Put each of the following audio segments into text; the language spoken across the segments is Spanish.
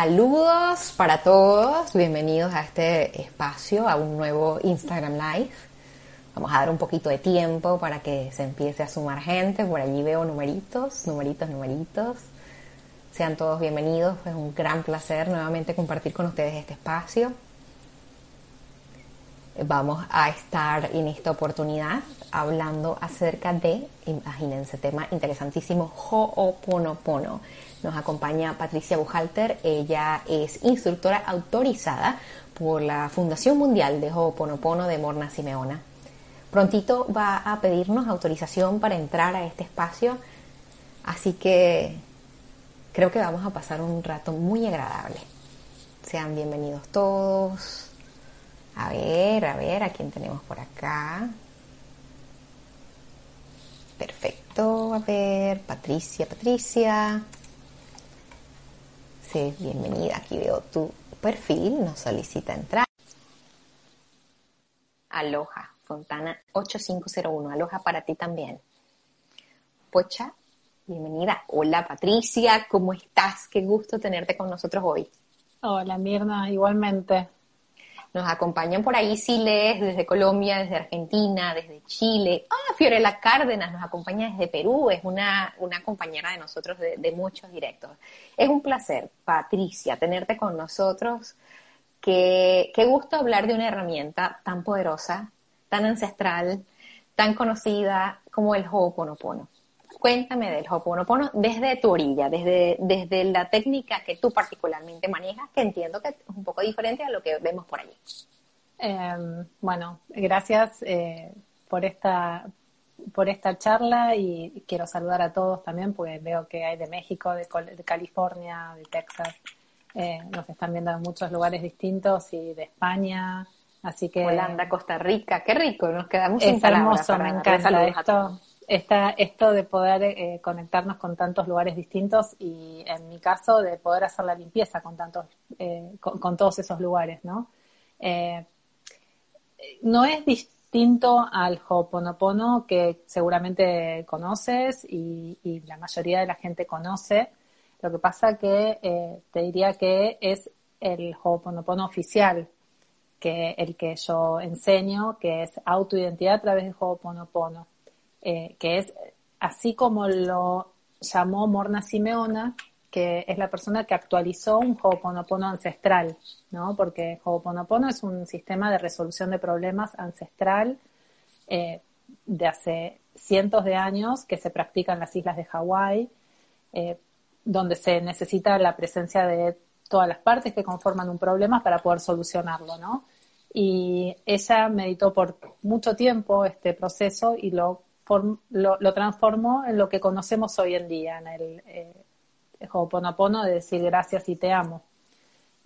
Saludos para todos, bienvenidos a este espacio, a un nuevo Instagram Live. Vamos a dar un poquito de tiempo para que se empiece a sumar gente. Por allí veo numeritos, numeritos, numeritos. Sean todos bienvenidos, es un gran placer nuevamente compartir con ustedes este espacio. Vamos a estar en esta oportunidad hablando acerca de, imagínense, tema interesantísimo, Ho'oponopono. Nos acompaña Patricia Bujalter, ella es instructora autorizada por la Fundación Mundial de Ho'oponopono de Morna Simeona. Prontito va a pedirnos autorización para entrar a este espacio, así que creo que vamos a pasar un rato muy agradable. Sean bienvenidos todos. A ver, a ver, ¿a quién tenemos por acá? Perfecto, a ver, Patricia, Patricia. Bienvenida, aquí veo tu perfil, nos solicita entrar. Aloha, Fontana 8501, aloha para ti también. Pocha, bienvenida. Hola Patricia, ¿cómo estás? Qué gusto tenerte con nosotros hoy. Hola Mirna, igualmente. Nos acompañan por ahí Siles, desde Colombia, desde Argentina, desde Chile. Ah, Fiorella Cárdenas nos acompaña desde Perú, es una, una compañera de nosotros de, muchos directos. Es un placer, Patricia, tenerte con nosotros. Qué, qué gusto hablar de una herramienta tan poderosa, tan ancestral, tan conocida como el Ho'oponopono. Cuéntame del Ho'oponopono desde tu orilla, desde, desde la técnica que tú particularmente manejas, que entiendo que es un poco diferente a lo que vemos por allí. Eh, bueno, gracias eh, por esta por esta charla y quiero saludar a todos también porque veo que hay de México, de, de California, de Texas, eh, nos están viendo en muchos lugares distintos y de España, así que Holanda, Costa Rica, qué rico, nos quedamos es sin palabras hermoso, me encanta esto esta, esto de poder eh, conectarnos con tantos lugares distintos y en mi caso de poder hacer la limpieza con tantos, eh, con, todos esos lugares, ¿no? Eh, no es distinto al Ho'oponopono que seguramente conoces y, la mayoría de la gente conoce. Lo que pasa que te diría que es el Ho'oponopono oficial, que el que yo enseño, que es autoidentidad a través de Ho'oponopono eh, que es así como lo llamó Morna Simeona, que es la persona que actualizó un Ho'oponopono ancestral, ¿no? Porque Ho'oponopono es un sistema de resolución de problemas ancestral eh, de hace cientos de años que se practica en las islas de Hawái, eh, donde se necesita la presencia de todas las partes que conforman un problema para poder solucionarlo, ¿no? Y ella meditó por mucho tiempo este proceso y lo lo, transformó en lo que conocemos hoy en día, en el eh, Ho'oponopono de decir gracias y te amo.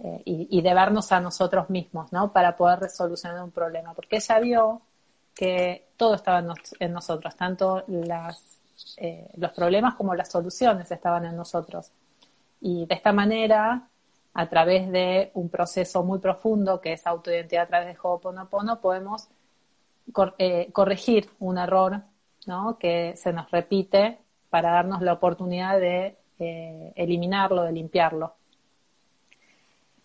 Eh, y, de vernos a nosotros mismos, ¿no? Para poder solucionar un problema. Porque ella vio que todo estaba en nosotros, tanto las, eh, los problemas como las soluciones estaban en nosotros. Y de esta manera, a través de un proceso muy profundo que es autoidentidad a través de Ho'oponopono, podemos cor eh, corregir un error ¿no? que se nos repite para darnos la oportunidad de eh, eliminarlo, de limpiarlo.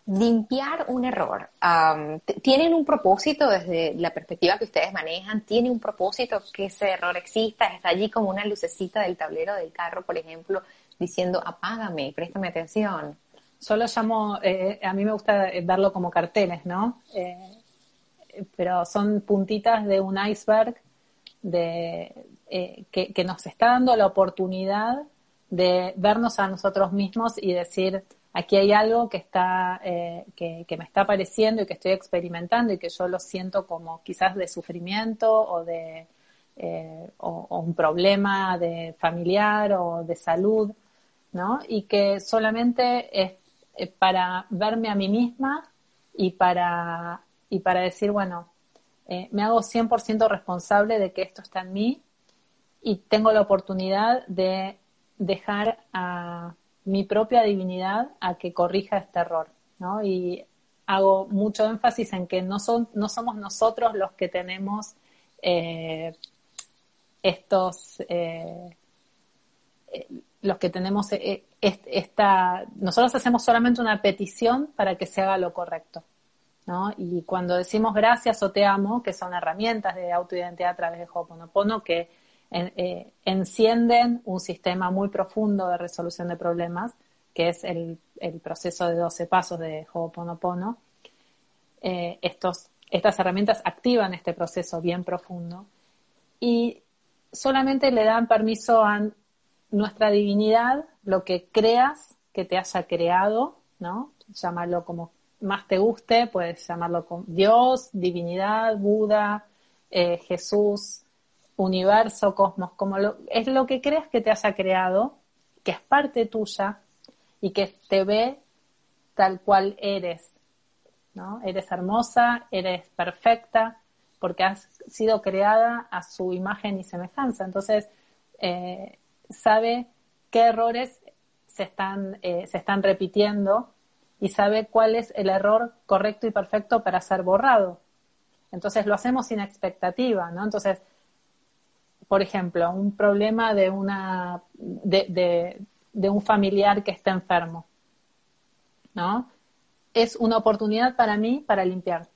Limpiar un error. Um, ¿Tienen un propósito desde la perspectiva que ustedes manejan? ¿Tiene un propósito que ese error exista? ¿Está allí como una lucecita del tablero del carro, por ejemplo, diciendo apágame, préstame atención? Yo lo llamo, eh, a mí me gusta verlo como carteles, ¿no? Eh, pero son puntitas de un iceberg de, eh, que, nos está dando la oportunidad de vernos a nosotros mismos y decir, aquí hay algo que está, eh, que, me está apareciendo y que estoy experimentando y que yo lo siento como quizás de sufrimiento o de, eh, o, un problema de familiar o de salud, ¿no? Y que solamente es para verme a mí misma y para, y para decir, bueno, eh, me hago 100% responsable de que esto está en mí y tengo la oportunidad de dejar a mi propia divinidad a que corrija este error, ¿no? Y hago mucho énfasis en que no, son, no somos nosotros los que tenemos eh, estos, eh, los que tenemos esta, nosotros hacemos solamente una petición para que se haga lo correcto. Y cuando decimos gracias o te amo, que son herramientas de autoidentidad a través de Ho'oponopono que eh, encienden un sistema muy profundo de resolución de problemas, que es el, proceso de 12 pasos de Ho'oponopono, eh, estas herramientas activan este proceso bien profundo y solamente le dan permiso a nuestra divinidad, lo que creas que te haya creado, ¿no? Llamarlo como más te guste, puedes llamarlo con Dios, divinidad, Buda, eh, Jesús, universo, cosmos, como es lo que creas que te haya creado, que es parte tuya y que te ve tal cual eres, ¿no? Eres hermosa, eres perfecta, porque has sido creada a su imagen y semejanza. Entonces, eh, sabe qué errores se están, eh, se están repitiendo y sabe cuál es el error correcto y perfecto para ser borrado. Entonces lo hacemos sin expectativa, ¿no? Entonces, por ejemplo, un problema de una de, de, un familiar que está enfermo, ¿no? Es una oportunidad para mí para limpiar.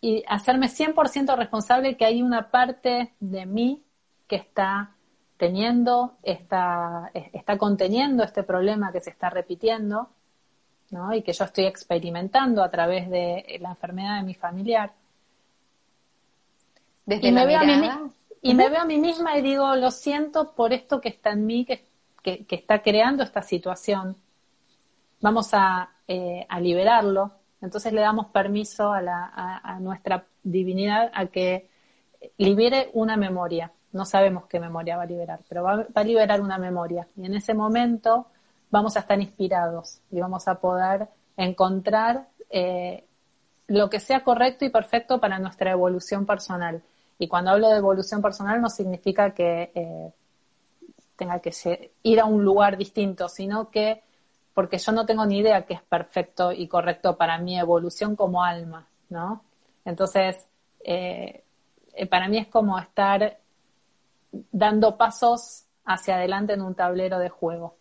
Y hacerme 100% responsable que hay una parte de mí que está teniendo, está, está conteniendo este problema que se está repitiendo, ¿no? Y que yo estoy experimentando a través de la enfermedad de mi familiar. y me, veo a mí, y me veo a mí misma y digo, lo siento por esto que está en mí, que, que, está creando esta situación. Vamos a, eh, a liberarlo. Entonces le damos permiso a, la, a nuestra divinidad a que libere una memoria no sabemos qué memoria va a liberar, pero va, a liberar una memoria. Y en ese momento vamos a estar inspirados y vamos a poder encontrar eh, lo que sea correcto y perfecto para nuestra evolución personal. Y cuando hablo de evolución personal no significa que eh, tenga que ir a un lugar distinto, sino que porque yo no tengo ni idea qué es perfecto y correcto para mi evolución como alma, ¿no? Entonces, eh, para mí es como estar dando pasos hacia adelante en un tablero de juego.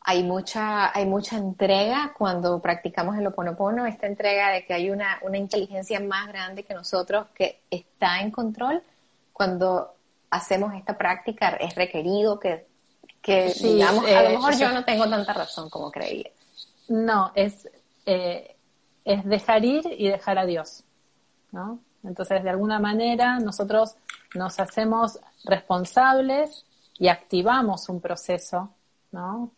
Hay mucha, hay mucha entrega cuando practicamos el oponopono, esta entrega de que hay una, una inteligencia más grande que nosotros que está en control. Cuando hacemos esta práctica es requerido que, que digamos, a lo eh, mejor yo no tengo tanta razón como creía. No, es, eh, es dejar ir y dejar a Dios, ¿no? Entonces, de alguna manera, nosotros nos hacemos responsables y activamos un proceso, ¿no?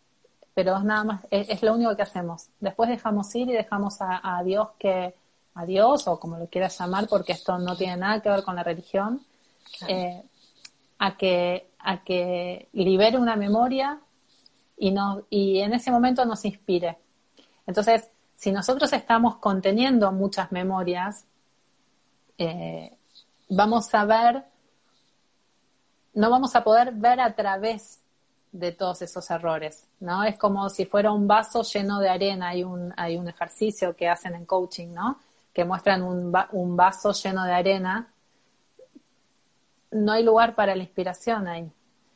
Pero es nada más, es, lo único que hacemos. Después dejamos ir y dejamos a, Dios que, a Dios, o como lo quieras llamar, porque esto no tiene nada que ver con la religión, eh, a que, a que libere una memoria y, no, y en ese momento nos inspire. Entonces, si nosotros estamos conteniendo muchas memorias, eh, vamos a ver no vamos a poder ver a través de todos esos errores, ¿no? Es como si fuera un vaso lleno de arena. Hay un, hay un ejercicio que hacen en coaching, ¿no? Que muestran un, un vaso lleno de arena. No hay lugar para la inspiración ahí.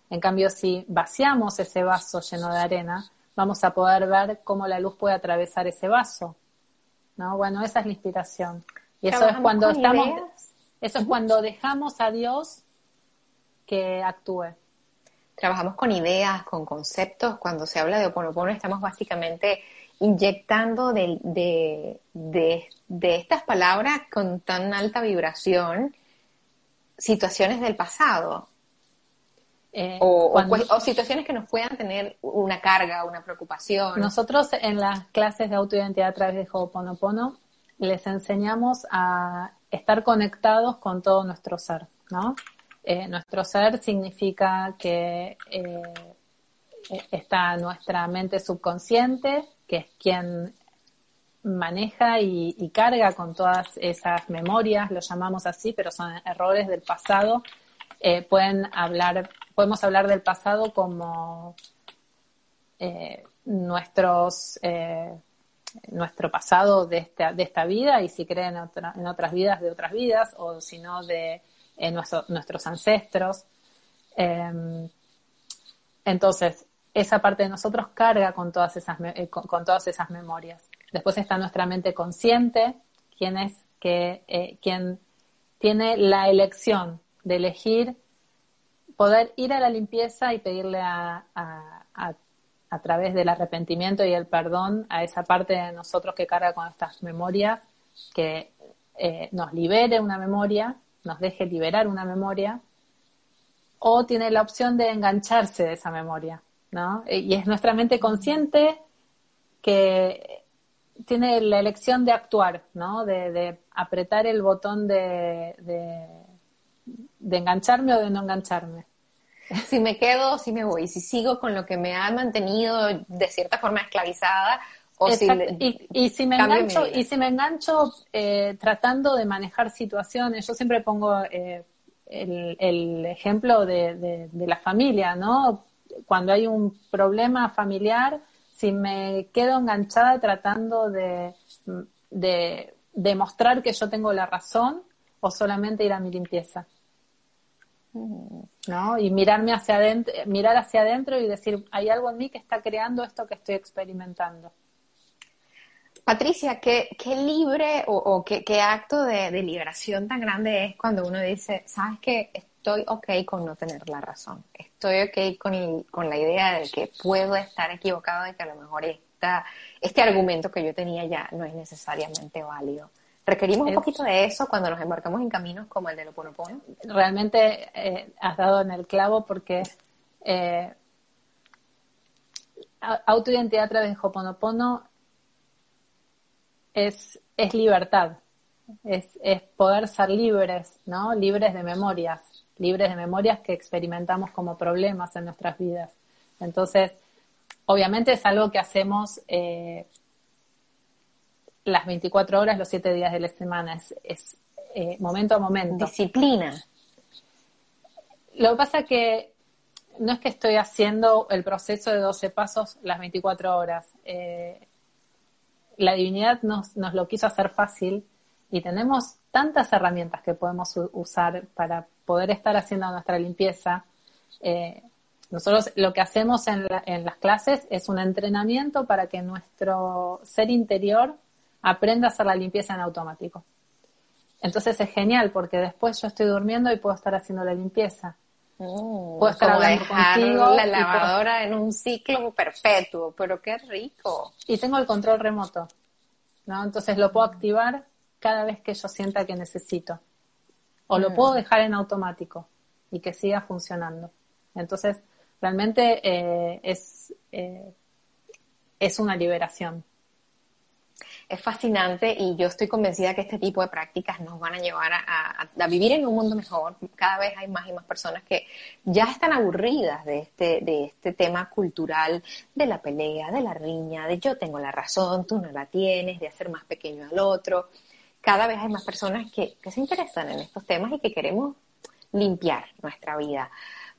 En cambio, si vaciamos ese vaso lleno de arena, vamos a poder ver cómo la luz puede atravesar ese vaso. ¿No? Bueno, esa es la inspiración. Y eso es cuando estamos, eso es cuando dejamos a Dios que actúe. Trabajamos con ideas, con conceptos. Cuando se habla de Oponopono estamos básicamente inyectando de, de, de, estas palabras con tan alta vibración situaciones del pasado. Eh, o, o, situaciones que nos puedan tener una carga, una preocupación. Nosotros en las clases de autoidentidad a través de Ho'oponopono les enseñamos a estar conectados con todo nuestro ser, ¿no? Eh, nuestro ser significa que eh, está nuestra mente subconsciente, que es quien maneja y, carga con todas esas memorias, lo llamamos así, pero son errores del pasado. Eh, pueden hablar, podemos hablar del pasado como nuestros nuestro pasado de esta, de esta vida y si creen en otras vidas de otras vidas o si no de nuestros ancestros. Em, entonces, esa parte de nosotros carga con todas esas, eh, con, todas esas memorias. Después está nuestra mente consciente, quien es que, eh, quien tiene la elección de elegir poder ir a la limpieza y pedirle a, a, través del arrepentimiento y el perdón a esa parte de nosotros que carga con estas memorias, que eh, nos libere una memoria, nos deje liberar una memoria, o tiene la opción de engancharse de esa memoria. ¿no? Y es nuestra mente consciente que tiene la elección de actuar, ¿no? De, apretar el botón de, de, engancharme o de no engancharme. Si me quedo, si me voy, si sigo con lo que me ha mantenido de cierta forma esclavizada, o si y, si me engancho, y si me engancho eh, tratando de manejar situaciones, yo siempre pongo eh, el, el, ejemplo de, de, la familia, ¿no? cuando hay un problema familiar, si me quedo enganchada tratando de, demostrar que yo tengo la razón o solamente ir a mi limpieza. ¿No? Y mirarme hacia adentro, mirar hacia adentro y decir, hay algo en mí que está creando esto que estoy experimentando. Patricia, ¿qué, libre o, qué, acto de, de, liberación tan grande es cuando uno dice, sabes que estoy ok con no tener la razón. Estoy ok con, con la idea de que puedo estar equivocado y que a lo mejor esta, este argumento que yo tenía ya no es necesariamente válido. Requerimos un poquito de eso cuando nos embarcamos en caminos como el de Ho'oponopono. Realmente eh, has dado en el clavo porque eh, autoidentidad a través de Ho'oponopono es, es libertad, es, es poder ser libres, ¿no? Libres de memorias libres de memorias que experimentamos como problemas en nuestras vidas. Entonces, obviamente es algo que hacemos eh, las 24 horas, los 7 días de la semana, es, eh, momento a momento. Disciplina. Lo que pasa que no es que estoy haciendo el proceso de 12 pasos las 24 horas. Eh, la divinidad nos, nos lo quiso hacer fácil y tenemos tantas herramientas que podemos usar para poder estar haciendo nuestra limpieza. Eh, nosotros lo que hacemos en, las clases es un entrenamiento para que nuestro ser interior aprenda a hacer la limpieza en automático. Entonces es genial porque después yo estoy durmiendo y puedo estar haciendo la limpieza. Mm, puedo estar contigo. La lavadora en un ciclo perpetuo, pero qué rico. Y tengo el control remoto, ¿no? Entonces lo puedo activar cada vez que yo sienta que necesito. O lo mm. puedo dejar en automático y que siga funcionando. Entonces, realmente eh, es, eh, es una liberación. Es fascinante y yo estoy convencida que este tipo de prácticas nos van a llevar a, vivir en un mundo mejor. Cada vez hay más y más personas que ya están aburridas de este, de este tema cultural, de la pelea, de la riña, de yo tengo la razón, tú no la tienes, de hacer más pequeño al otro cada vez hay más personas que, se interesan en estos temas y que queremos limpiar nuestra vida.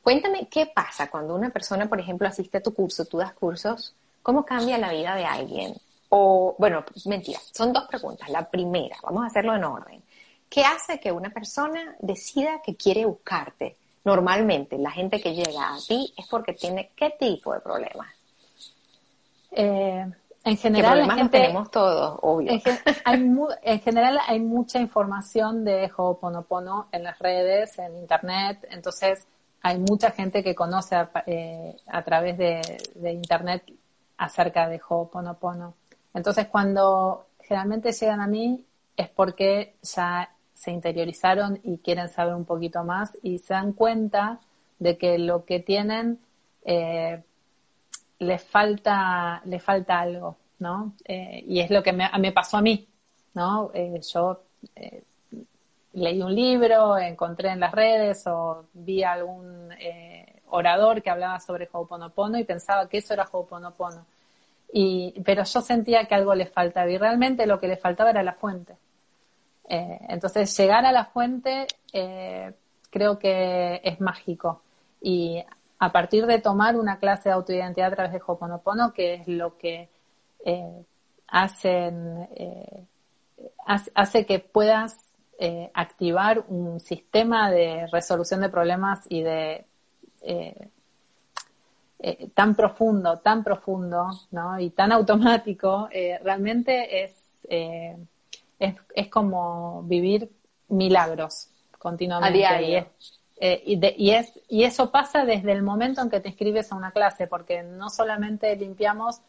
Cuéntame qué pasa cuando una persona, por ejemplo, asiste a tu curso, tú das cursos, ¿cómo cambia la vida de alguien? O, bueno, mentira, son dos preguntas. La primera, vamos a hacerlo en orden. ¿Qué hace que una persona decida que quiere buscarte? Normalmente, la gente que llega a ti es porque tiene qué tipo de problemas. Eh, en general, la gente, tenemos todos, obvio. En, hay en, general hay mucha información de Ho'oponopono en las redes, en internet, entonces hay mucha gente que conoce a, eh, través de, internet acerca de Ho'oponopono. Entonces cuando generalmente llegan a mí es porque ya se interiorizaron y quieren saber un poquito más y se dan cuenta de que lo que tienen eh, le falta, le falta algo, ¿no? Eh, y es lo que me, me, pasó a mí, ¿no? Eh, yo eh, leí un libro, encontré en las redes o vi algún orador que hablaba sobre Ho'oponopono y pensaba que eso era Ho'oponopono. Y, pero yo sentía que algo le faltaba y realmente lo que le faltaba era la fuente. entonces, llegar a la fuente creo que es mágico. Y a partir de tomar una clase de autoidentidad a través de Ho'oponopono, que es lo que eh, hacen, eh, hace, que puedas eh, activar un sistema de resolución de problemas y de eh, tan profundo, tan profundo, ¿no? Y tan automático, eh, realmente es, es, es, como vivir milagros continuamente. A diario. Y, y, es, y eso pasa desde el momento en que te inscribes a una clase, porque no solamente limpiamos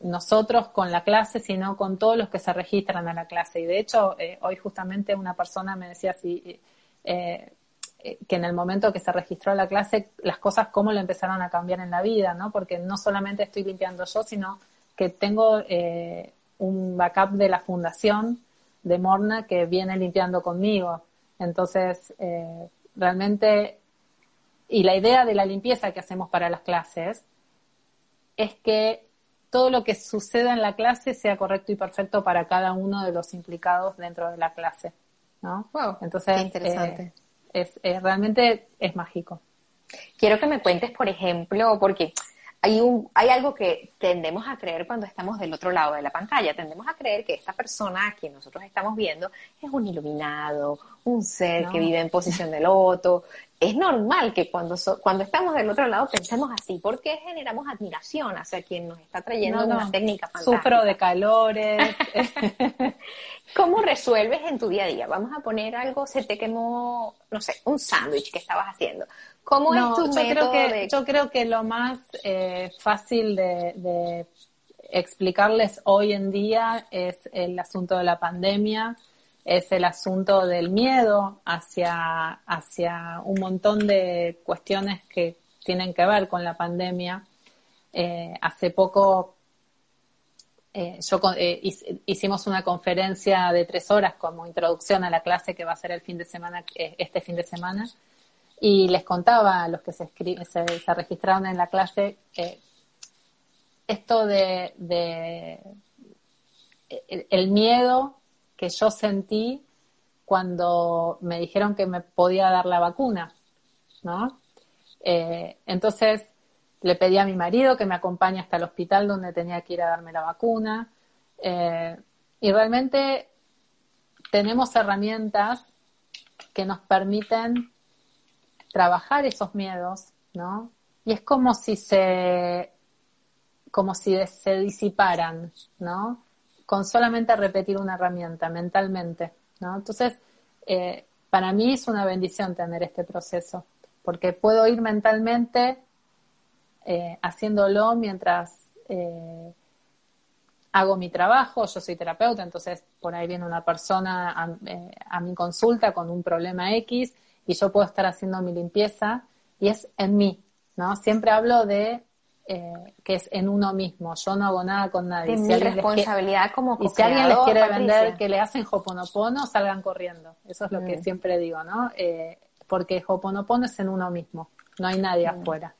nosotros con la clase, sino con todos los que se registran a la clase. Y de hecho, hoy justamente una persona me decía eh, eh, que en el momento que se registró la clase, las cosas cómo le empezaron a cambiar en la vida, ¿no? Porque no solamente estoy limpiando yo, sino que tengo eh, un backup de la fundación de Morna que viene limpiando conmigo. Entonces, eh, realmente, y la idea de la limpieza que hacemos para las clases es que todo lo que suceda en la clase sea correcto y perfecto para cada uno de los implicados dentro de la clase. ¿no? Entonces, interesante es, realmente es mágico. Quiero que me cuentes, por ejemplo, porque hay, un, hay algo que tendemos a creer cuando estamos del otro lado de la pantalla. Tendemos a creer que esta persona que nosotros estamos viendo es un iluminado, un ser que vive en posición de loto. Es normal que cuando, cuando estamos del otro lado pensemos así, porque generamos admiración hacia quien nos está trayendo una técnica fantástica. Sufro de calores. ¿Cómo resuelves en tu día a día? Vamos a poner algo, se te quemó, no sé, un sándwich que estabas haciendo. ¿Cómo es tu yo creo que, Yo creo que lo más eh, fácil de, explicarles hoy en día es el asunto de la pandemia, es el asunto del miedo hacia, hacia un montón de cuestiones que tienen que ver con la pandemia. Eh, hace poco eh, yo eh, hicimos una conferencia de tres horas como introducción a la clase que va a ser el fin de semana, eh, este fin de semana, y les contaba a los que se, se, registraron en la clase esto de, el, miedo que yo sentí cuando me dijeron que me podía dar la vacuna, ¿no? entonces, le pedí a mi marido que me acompañe hasta el hospital donde tenía que ir a darme la vacuna. Eh, y realmente tenemos herramientas que nos permiten trabajar esos miedos, ¿no? Y es como si se, como si se disiparan, ¿no? Con solamente repetir una herramienta mentalmente, ¿no? Entonces, eh, para mí es una bendición tener este proceso, porque puedo ir mentalmente eh, haciéndolo mientras eh, hago mi trabajo, yo soy terapeuta, entonces por ahí viene una persona a, eh, a, mi consulta con un problema X y yo puedo estar haciendo mi limpieza y es en mí, ¿no? Siempre hablo de que es en uno mismo, yo no hago nada con nadie. si mi responsabilidad como Y si alguien les quiere vender que le hacen Hoponopono, salgan corriendo. Eso es lo que mm. siempre digo, ¿no? porque Hoponopono es en uno mismo, no hay nadie mm. afuera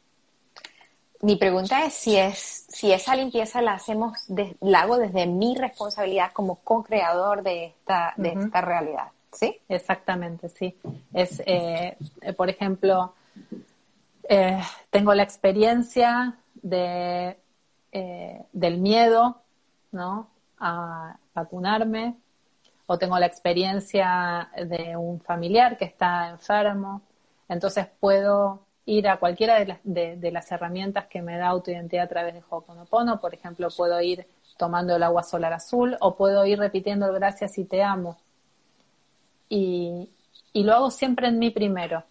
mi pregunta es si es si esa limpieza la hacemos la hago desde mi responsabilidad como co-creador de esta de esta realidad sí exactamente sí es eh, por ejemplo eh, tengo la experiencia de eh, del miedo no a vacunarme o tengo la experiencia de un familiar que está enfermo entonces puedo ir a cualquiera de las, de, las herramientas que me da autoidentidad a través de Ho'oponopono. Por ejemplo, puedo ir tomando el agua solar azul o puedo ir repitiendo gracias y te amo. Y, y lo hago siempre en mí primero,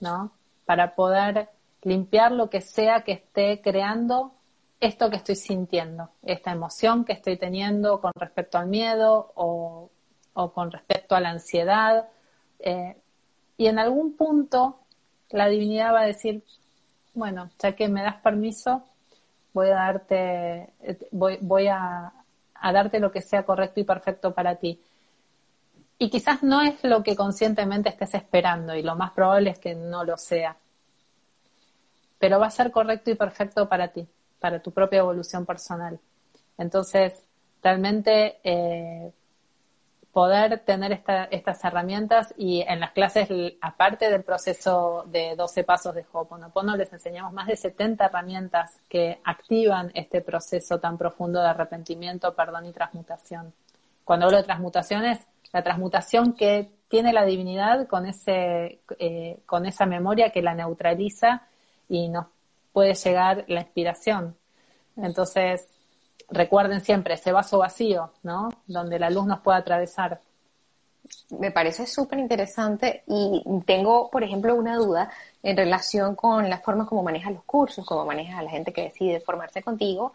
¿no? Para poder limpiar lo que sea que esté creando esto que estoy sintiendo, esta emoción que estoy teniendo con respecto al miedo o, o con respecto a la ansiedad. Eh, y en algún punto la divinidad va a decir, bueno, ya que me das permiso, voy a darte, voy, voy a, darte lo que sea correcto y perfecto para ti. Y quizás no es lo que conscientemente estés esperando y lo más probable es que no lo sea. Pero va a ser correcto y perfecto para ti, para tu propia evolución personal. Entonces, realmente eh, poder tener estas herramientas y en las clases, aparte del proceso de 12 pasos de Ho'oponopono, les enseñamos más de 70 herramientas que activan este proceso tan profundo de arrepentimiento, perdón y transmutación. Cuando hablo de transmutaciones, la transmutación que tiene la divinidad con, ese, eh, con esa memoria que la neutraliza y nos puede llegar la inspiración. Entonces, recuerden siempre ese vaso vacío, ¿no? Donde la luz nos puede atravesar. Me parece súper interesante y tengo, por ejemplo, una duda en relación con la forma como manejas los cursos, como manejas a la gente que decide formarse contigo,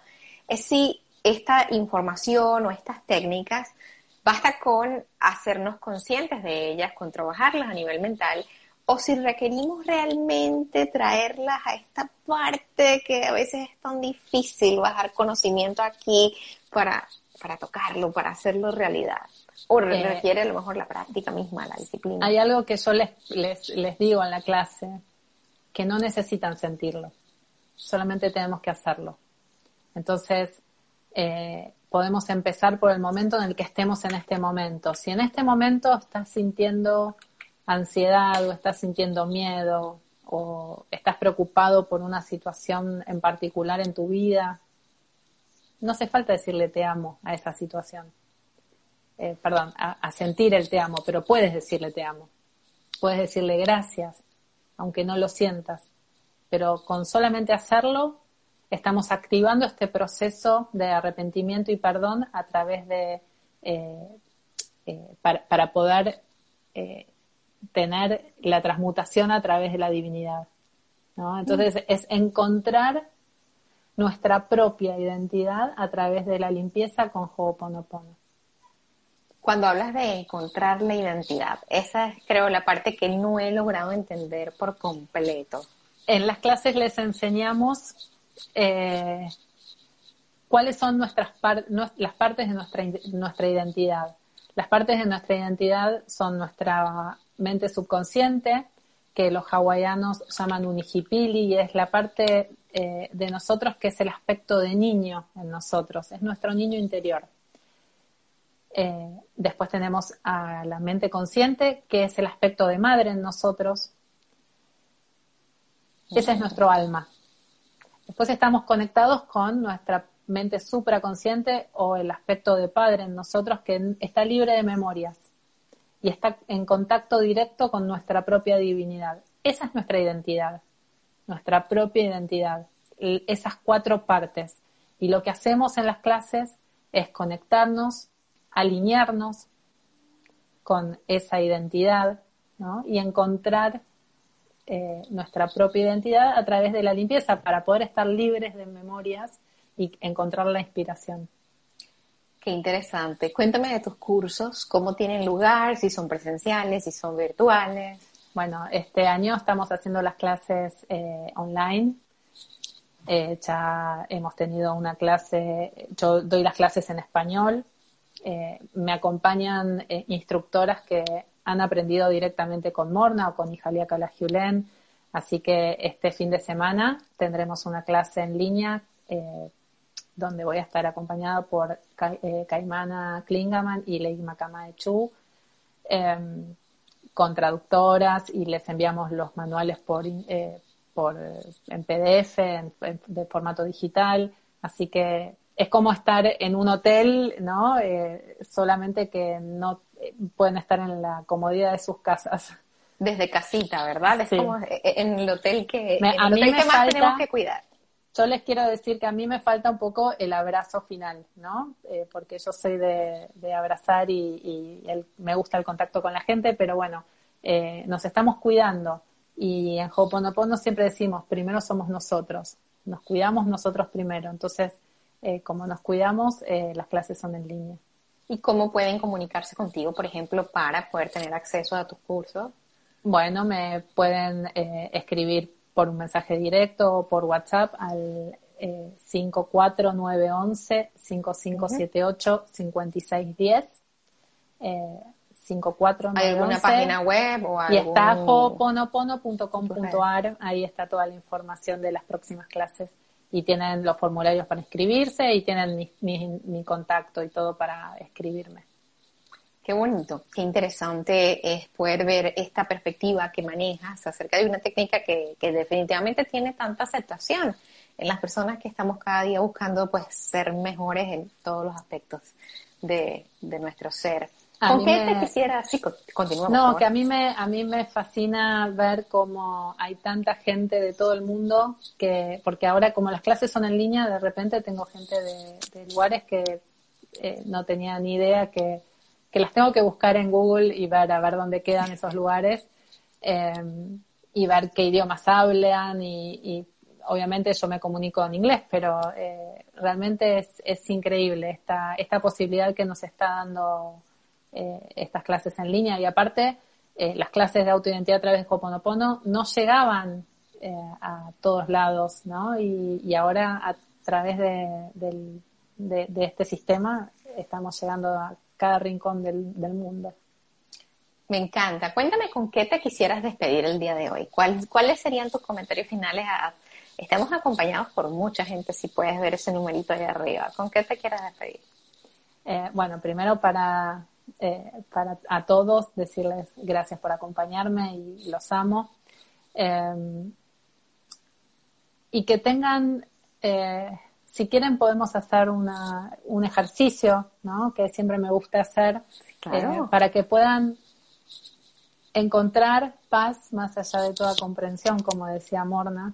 es si esta información o estas técnicas basta con hacernos conscientes de ellas, con trabajarlas a nivel mental, o si requerimos realmente traerlas a esta parte que a veces es tan difícil bajar conocimiento aquí para, para tocarlo, para hacerlo realidad. O eh, requiere a lo mejor la práctica misma, la disciplina. Hay algo que yo les, les, les digo en la clase, que no necesitan sentirlo, solamente tenemos que hacerlo. Entonces, eh, podemos empezar por el momento en el que estemos en este momento. Si en este momento estás sintiendo ansiedad o estás sintiendo miedo o estás preocupado por una situación en particular en tu vida, no hace falta decirle te amo a esa situación. Eh, perdón, a, sentir el te amo, pero puedes decirle te amo. Puedes decirle gracias, aunque no lo sientas. Pero con solamente hacerlo, estamos activando este proceso de arrepentimiento y perdón a través de, eh, eh, para, poder tener la transmutación a través de la divinidad. ¿no? Entonces mm. es encontrar nuestra propia identidad a través de la limpieza con Ho'oponopono. Cuando hablas de encontrar la identidad, esa es creo la parte que no he logrado entender por completo. En las clases les enseñamos eh, cuáles son nuestras las partes de nuestra, nuestra identidad. Las partes de nuestra identidad son nuestra mente subconsciente, que los hawaianos llaman unijipili, y es la parte eh, de nosotros que es el aspecto de niño en nosotros, es nuestro niño interior. Eh, después tenemos a la mente consciente, que es el aspecto de madre en nosotros. Ese es nuestro alma. Después estamos conectados con nuestra mente supraconsciente o el aspecto de padre en nosotros que está libre de memorias y está en contacto directo con nuestra propia divinidad. Esa es nuestra identidad, nuestra propia identidad, esas cuatro partes. Y lo que hacemos en las clases es conectarnos, alinearnos con esa identidad y encontrar eh, nuestra propia identidad a través de la limpieza para poder estar libres de memorias y encontrar la inspiración. Qué interesante. Cuéntame de tus cursos, cómo tienen lugar, si son presenciales, si son virtuales. Bueno, este año estamos haciendo las clases eh, online. Eh, ya hemos tenido una clase, yo doy las clases en español. Eh, me acompañan instructoras que han aprendido directamente con Morna o con Ijalia Calagiulén. Así que este fin de semana tendremos una clase en línea donde voy a estar acompañada por eh, Caimana Klingaman y Leigma Kamaechu, em, con traductoras y les enviamos los manuales por, eh, por en PDF, de formato digital. Así que es como estar en un hotel, ¿no? Eh, solamente que no pueden estar en la comodidad de sus casas. Desde casita, ¿verdad? Es como en el hotel que, a mí me más tenemos que cuidar yo les quiero decir que a mí me falta un poco el abrazo final, ¿no? Eh, porque yo soy de, abrazar y, me gusta el contacto con la gente, pero bueno, eh, nos estamos cuidando y en Ho'oponopono siempre decimos, primero somos nosotros, nos cuidamos nosotros primero, entonces, eh, como nos cuidamos, las clases son en línea. ¿Y cómo pueden comunicarse contigo, por ejemplo, para poder tener acceso a tus cursos? Bueno, me pueden escribir por un mensaje directo o por WhatsApp al eh, 54911 5578 5610. Eh, 54911. ¿Hay alguna página web o algo? Y está hoponopono.com.ar, ahí está toda la información de las próximas clases y tienen los formularios para inscribirse y tienen mi, contacto y todo para escribirme. Qué bonito, qué interesante es poder ver esta perspectiva que manejas acerca de una técnica que, definitivamente tiene tanta aceptación en las personas que estamos cada día buscando pues ser mejores en todos los aspectos de, nuestro ser. ¿Con qué te quisiera? Sí, continúa. No, que a mí me a mí me fascina ver cómo hay tanta gente de todo el mundo que porque ahora como las clases son en línea, de repente tengo gente de, lugares que eh, no tenía ni idea que, que las tengo que buscar en Google y ver a ver dónde quedan esos lugares eh, y ver qué idiomas hablan y, obviamente yo me comunico en inglés, pero eh, realmente es, es increíble esta, esta posibilidad que nos está dando eh, estas clases en línea y aparte eh, las clases de autoidentidad a través de Hoponopono no llegaban eh, a todos lados, ¿no? Y, ahora a través de, este sistema estamos llegando a cada rincón del, mundo. Me encanta. Cuéntame con qué te quisieras despedir el día de hoy. ¿Cuáles serían tus comentarios finales? estamos acompañados por mucha gente, si puedes ver ese numerito ahí arriba. ¿Con qué te quieras despedir? bueno, primero para eh, para a todos decirles gracias por acompañarme y los amo. Eh, y que tengan, eh, si quieren podemos hacer una, un ejercicio, ¿no? Que siempre me gusta hacer, para que puedan encontrar paz más allá de toda comprensión, como decía Morna,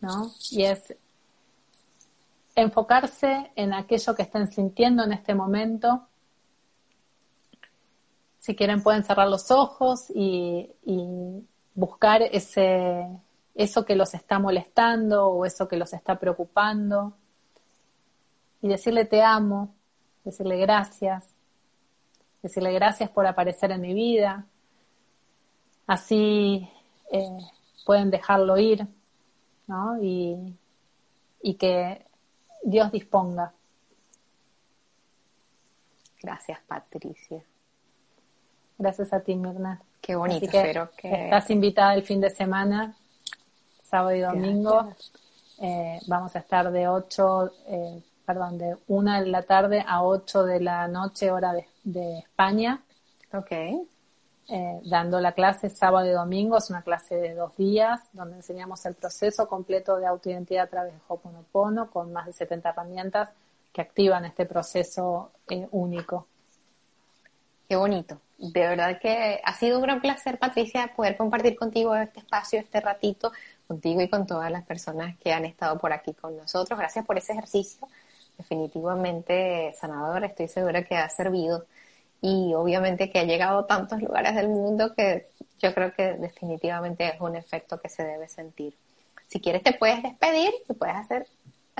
¿no? Y es enfocarse en aquello que estén sintiendo en este momento si quieren pueden cerrar los ojos y, buscar ese, eso que los está molestando o eso que los está preocupando y decirle te amo, decirle gracias, decirle gracias por aparecer en mi vida. Así eh, pueden dejarlo ir, ¿no? Y, y que Dios disponga. Gracias, Patricia. Gracias a ti, Mirna. Qué bonito, que... Estás invitada el fin de semana, sábado y domingo. Eh, vamos a estar de 8, eh, perdón, de 1 de la tarde a 8 de la noche, hora de, España. Ok. Eh, dando la clase sábado y domingo, es una clase de dos días, donde enseñamos el proceso completo de autoidentidad a través de Hoponopono, con más de 70 herramientas que activan este proceso único. Qué bonito. De verdad que ha sido un gran placer, Patricia, poder compartir contigo este espacio, este ratito, contigo y con todas las personas que han estado por aquí con nosotros. Gracias por ese ejercicio, definitivamente sanador, estoy segura que ha servido y obviamente que ha llegado a tantos lugares del mundo que yo creo que definitivamente es un efecto que se debe sentir. Si quieres te puedes despedir y puedes hacer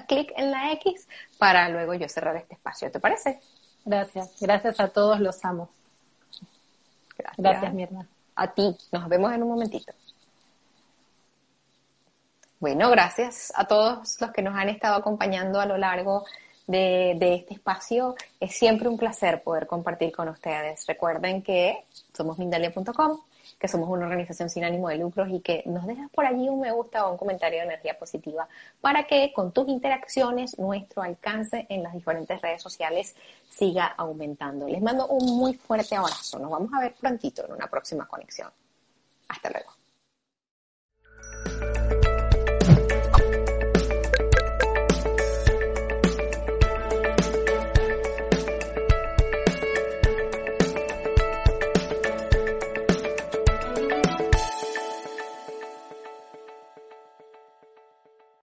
clic en la X para luego yo cerrar este espacio, ¿te parece? Gracias, gracias a todos, los amo. Gracias. Gracias, Mirna. A ti, nos vemos en un momentito. Bueno, gracias a todos los que nos han estado acompañando a lo largo de, este espacio. Es siempre un placer poder compartir con ustedes. Recuerden que somos Mindalia.com que somos una organización sin ánimo de lucros y que nos dejas por allí un me gusta o un comentario de energía positiva para que con tus interacciones nuestro alcance en las diferentes redes sociales siga aumentando. Les mando un muy fuerte abrazo. Nos vamos a ver prontito en una próxima conexión. Hasta luego.